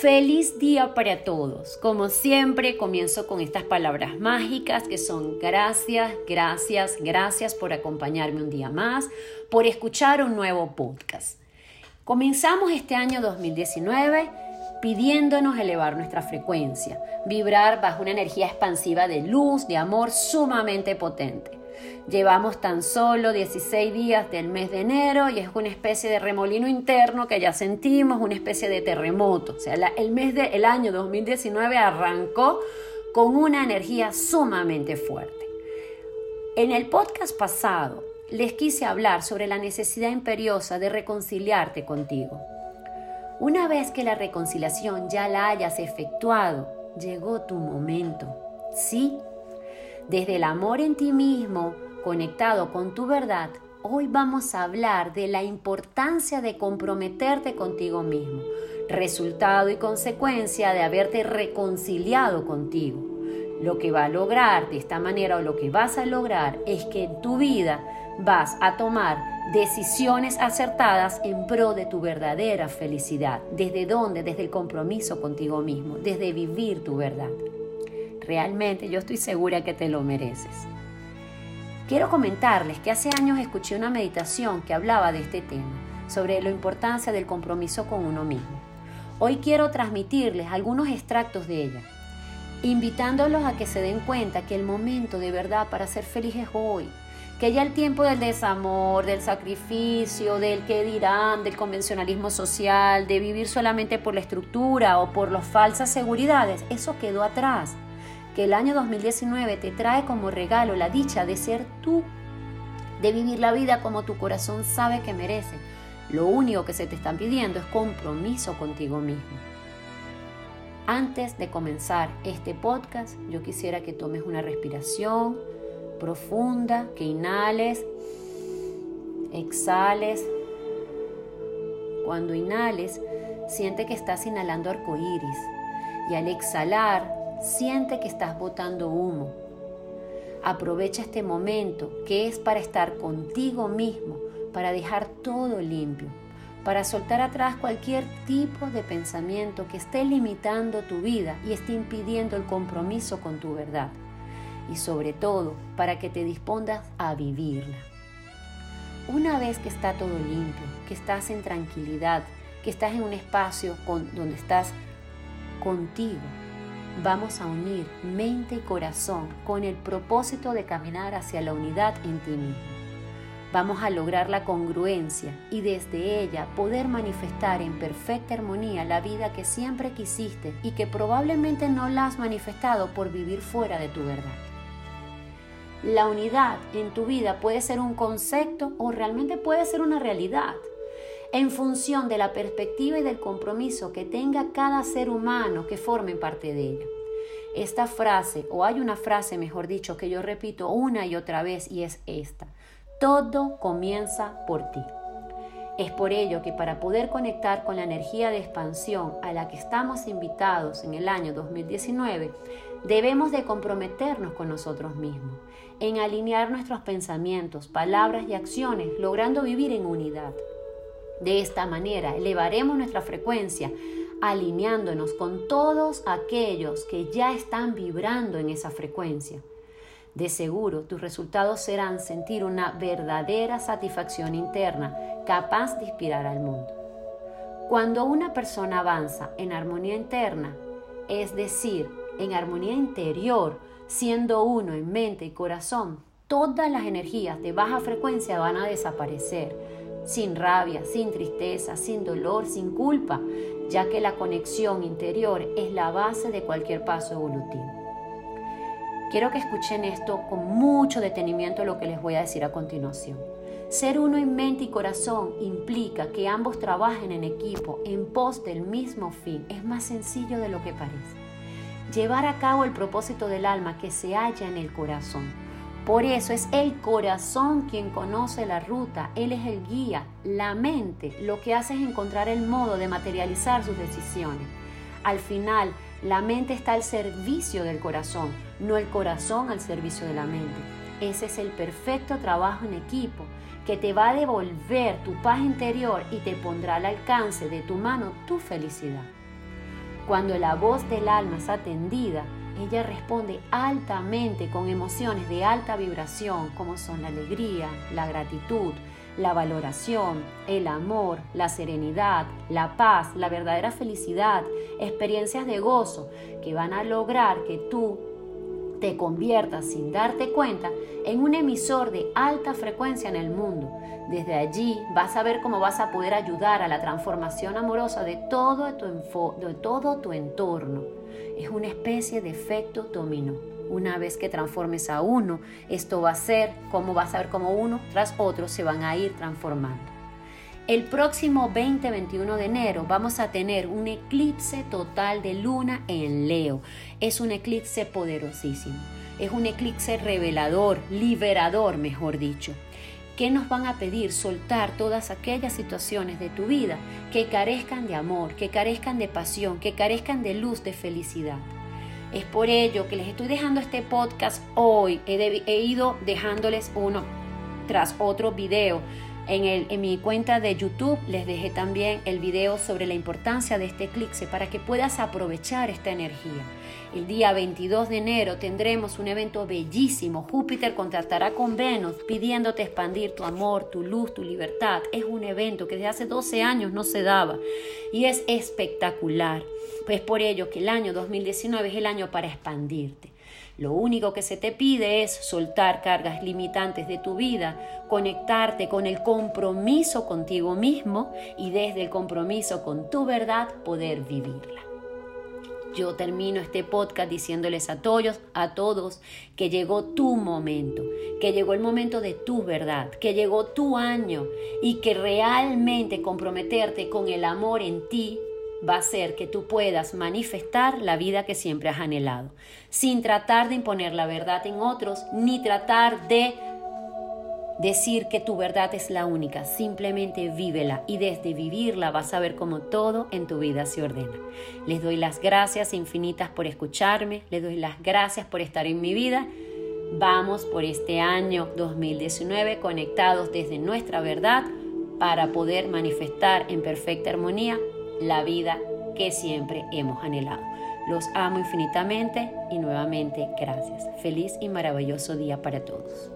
Feliz día para todos. Como siempre, comienzo con estas palabras mágicas que son gracias, gracias, gracias por acompañarme un día más, por escuchar un nuevo podcast. Comenzamos este año 2019 pidiéndonos elevar nuestra frecuencia, vibrar bajo una energía expansiva de luz, de amor sumamente potente. Llevamos tan solo 16 días del mes de enero y es una especie de remolino interno que ya sentimos, una especie de terremoto. O sea, el mes del año 2019 arrancó con una energía sumamente fuerte. En el podcast pasado les quise hablar sobre la necesidad imperiosa de reconciliarte contigo. Una vez que la reconciliación ya la hayas efectuado, llegó tu momento. Sí, desde el amor en ti mismo, conectado con tu verdad, hoy vamos a hablar de la importancia de comprometerte contigo mismo, resultado y consecuencia de haberte reconciliado contigo. Lo que va a lograr de esta manera o lo que vas a lograr es que en tu vida vas a tomar decisiones acertadas en pro de tu verdadera felicidad. ¿Desde dónde? Desde el compromiso contigo mismo, desde vivir tu verdad. Realmente yo estoy segura que te lo mereces. Quiero comentarles que hace años escuché una meditación que hablaba de este tema, sobre la importancia del compromiso con uno mismo. Hoy quiero transmitirles algunos extractos de ella, invitándolos a que se den cuenta que el momento de verdad para ser feliz es hoy, que ya el tiempo del desamor, del sacrificio, del qué dirán, del convencionalismo social, de vivir solamente por la estructura o por las falsas seguridades, eso quedó atrás que el año 2019 te trae como regalo la dicha de ser tú, de vivir la vida como tu corazón sabe que merece. Lo único que se te están pidiendo es compromiso contigo mismo. Antes de comenzar este podcast, yo quisiera que tomes una respiración profunda, que inhales, exhales. Cuando inhales, siente que estás inhalando arcoíris y al exhalar Siente que estás botando humo. Aprovecha este momento que es para estar contigo mismo, para dejar todo limpio, para soltar atrás cualquier tipo de pensamiento que esté limitando tu vida y esté impidiendo el compromiso con tu verdad. Y sobre todo, para que te dispongas a vivirla. Una vez que está todo limpio, que estás en tranquilidad, que estás en un espacio donde estás contigo, vamos a unir mente y corazón con el propósito de caminar hacia la unidad en ti mismo. Vamos a lograr la congruencia y desde ella poder manifestar en perfecta armonía la vida que siempre quisiste y que probablemente no la has manifestado por vivir fuera de tu verdad. La unidad en tu vida puede ser un concepto o realmente puede ser una realidad en función de la perspectiva y del compromiso que tenga cada ser humano que forme parte de ella. Esta frase, o hay una frase, mejor dicho, que yo repito una y otra vez y es esta. Todo comienza por ti. Es por ello que para poder conectar con la energía de expansión a la que estamos invitados en el año 2019, debemos de comprometernos con nosotros mismos, en alinear nuestros pensamientos, palabras y acciones, logrando vivir en unidad. De esta manera elevaremos nuestra frecuencia alineándonos con todos aquellos que ya están vibrando en esa frecuencia. De seguro tus resultados serán sentir una verdadera satisfacción interna capaz de inspirar al mundo. Cuando una persona avanza en armonía interna, es decir, en armonía interior, siendo uno en mente y corazón, todas las energías de baja frecuencia van a desaparecer sin rabia, sin tristeza, sin dolor, sin culpa, ya que la conexión interior es la base de cualquier paso evolutivo. Quiero que escuchen esto con mucho detenimiento lo que les voy a decir a continuación. Ser uno en mente y corazón implica que ambos trabajen en equipo en pos del mismo fin. Es más sencillo de lo que parece. Llevar a cabo el propósito del alma que se halla en el corazón por eso es el corazón quien conoce la ruta, Él es el guía, la mente lo que hace es encontrar el modo de materializar sus decisiones. Al final, la mente está al servicio del corazón, no el corazón al servicio de la mente. Ese es el perfecto trabajo en equipo que te va a devolver tu paz interior y te pondrá al alcance de tu mano tu felicidad. Cuando la voz del alma es atendida, ella responde altamente con emociones de alta vibración como son la alegría, la gratitud, la valoración, el amor, la serenidad, la paz, la verdadera felicidad, experiencias de gozo que van a lograr que tú te conviertas sin darte cuenta en un emisor de alta frecuencia en el mundo. Desde allí vas a ver cómo vas a poder ayudar a la transformación amorosa de todo tu, entorno. Es una especie de efecto dominó. Una vez que transformes a uno, esto va a ser como vas a ver cómo uno tras otro se van a ir transformando. El próximo 20-21 de enero vamos a tener un eclipse total de luna en Leo. Es un eclipse poderosísimo. Es un eclipse revelador, liberador, mejor dicho. ¿Qué nos van a pedir? Soltar todas aquellas situaciones de tu vida que carezcan de amor, que carezcan de pasión, que carezcan de luz, de felicidad. Es por ello que les estoy dejando este podcast hoy. He, he ido dejándoles uno tras otro video en, mi cuenta de YouTube les dejé también el video sobre la importancia de este eclipse para que puedas aprovechar esta energía. El día 22 de enero tendremos un evento bellísimo. Júpiter contactará con Venus pidiéndote expandir tu amor, tu luz, tu libertad. Es un evento que desde hace 12 años no se daba y es espectacular. Pues por ello que el año 2019 es el año para expandirte. Lo único que se te pide es soltar cargas limitantes de tu vida, conectarte con el compromiso contigo mismo y desde el compromiso con tu verdad poder vivirla. Yo termino este podcast diciéndoles a todos, a todos que llegó tu momento, que llegó el momento de tu verdad, que llegó tu año y que realmente comprometerte con el amor en ti va a ser que tú puedas manifestar la vida que siempre has anhelado, sin tratar de imponer la verdad en otros, ni tratar de decir que tu verdad es la única, simplemente vívela y desde vivirla vas a ver cómo todo en tu vida se ordena. Les doy las gracias infinitas por escucharme, les doy las gracias por estar en mi vida. Vamos por este año 2019 conectados desde nuestra verdad para poder manifestar en perfecta armonía la vida que siempre hemos anhelado. Los amo infinitamente y nuevamente gracias. Feliz y maravilloso día para todos.